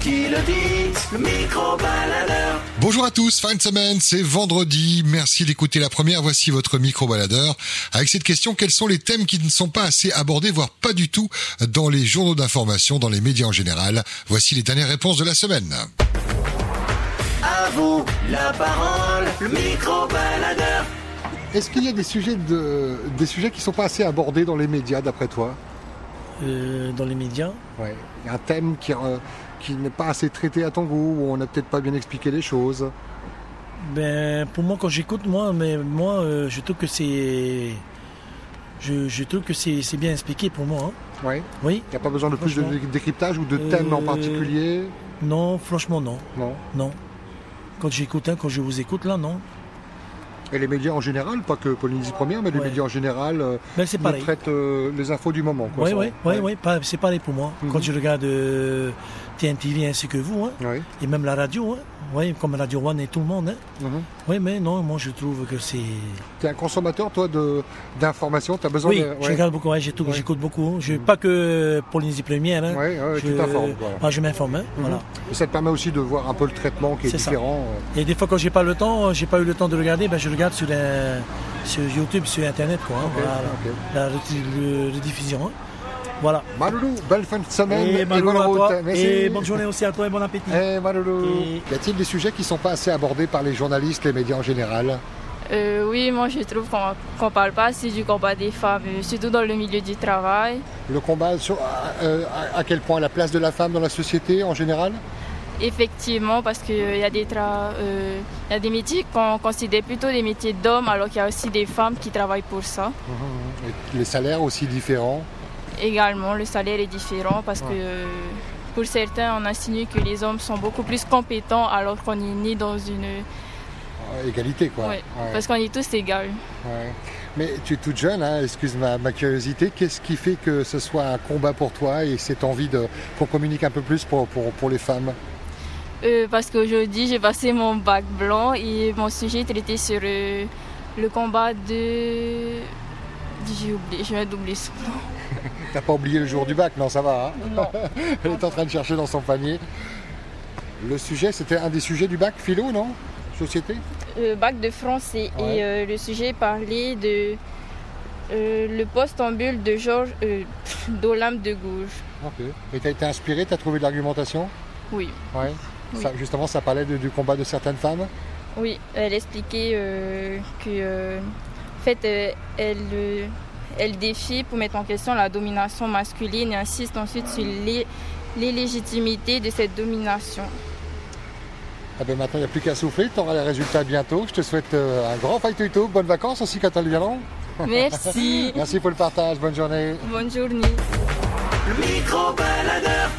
qui le dit, le micro-baladeur. Bonjour à tous, fin de semaine, c'est vendredi. Merci d'écouter la première. Voici votre micro-baladeur. Avec cette question, quels sont les thèmes qui ne sont pas assez abordés, voire pas du tout, dans les journaux d'information, dans les médias en général? Voici les dernières réponses de la semaine. À vous la parole, le micro-baladeur. Est-ce qu'il y a des sujets, de, des sujets qui ne sont pas assez abordés dans les médias, d'après toi? Euh, dans les médias. Ouais. Il y a un thème qui, euh, qui n'est pas assez traité à ton goût, ou on n'a peut-être pas bien expliqué les choses. Ben, pour moi, quand j'écoute, moi, mais moi, euh, je trouve que c'est, je, je trouve que c'est c'est bien expliqué pour moi. hein. Ouais. Oui. Il n'y a pas besoin de plus de décryptage ou de thèmes en particulier? Non, franchement, non, Non. non. Quand j'écoute, hein, quand je vous écoute, là, non. Et les médias en général, pas que Polynésie Première, mais les Ouais. médias en général euh, Ben, traitent euh, les infos du moment. Quoi, Oui, oui, oui, c'est pareil pour moi. Mhm. Quand je regarde euh, TNTV ainsi que vous, hein, et même la radio, hein, oui, comme Radio One et tout le monde. Hein. Mhm. Oui, mais non, moi je trouve que c'est. Tu es un consommateur, toi, de- d'informations Tu as besoin Oui, de. je regarde beaucoup, ouais, j'écoute beaucoup. Je, Pas que Polynésie Première. Hein. Ouais, je, tu t'informes. Voilà. Ah, je m'informe, hein, Mhm. voilà. Et ça te permet aussi de voir un peu le traitement qui est, différent. euh. Et des fois, quand j'ai pas le temps, j'ai pas eu le temps de regarder, ben, je regarde sur, la- sur YouTube, sur Internet, quoi. hein, voilà. La rediffusion. Voilà. Maloulou, belle fin de semaine Et, bonne route. toi. Merci. et bonne journée aussi à toi et bon appétit. Eh, Maloulou. Et- Y a-t-il des sujets qui ne sont pas assez abordés par les journalistes, les médias en général? Euh, oui, moi je trouve qu'on qu'on parle pas assez du combat des femmes, euh, surtout dans le milieu du travail. Le combat sur euh, à, à quel point? La place de la femme dans la société en général? Effectivement, parce qu'il y, a des tra- euh, y a des métiers qu'on considère plutôt des métiers d'hommes, alors qu'il y a aussi des femmes qui travaillent pour ça. Et Les salaires aussi différents? Également, le salaire est différent parce Ouais. que euh, pour certains, on insinue que les hommes sont beaucoup plus compétents alors qu'on est né dans une... Euh, Égalité, quoi. Ouais, Ouais, Parce qu'on est tous égaux. ouais. Mais tu es toute jeune, hein, excuse ma, ma curiosité. Qu'est-ce qui fait que ce soit un combat pour toi et cette envie de qu'on communique un peu plus pour, pour, pour les femmes? Euh, parce qu'aujourd'hui, j'ai passé mon bac blanc et mon sujet traitait sur euh, le combat de... J'ai oublié, je viens d'oublier son nom. T'as pas oublié le jour du bac, non, ça va. hein Non. Elle est en train de chercher dans son panier. Le sujet, c'était un des sujets du bac philo, non? Société? Euh, bac de français Ouais. et euh, le sujet parlait de euh, le poste en bulle de Georges euh, d'Olympe de Gouges. Ok. Et t'as été inspiré, t'as trouvé de l'argumentation? Oui, Ouais. Oui. Ça, justement, ça parlait de- du combat de certaines femmes? Oui, elle expliquait que en fait, elle, elle défie pour mettre en question la domination masculine et insiste ensuite sur l'é- l'illégtimité de cette domination. Ah ben maintenant, il n'y a plus qu'à souffler, tu auras les résultats bientôt. Je te souhaite euh, un grand fight to bonnes vacances aussi quand elles viendront. Merci, Merci pour le partage, bonne journée. bonne journée. Le micro-baladeur.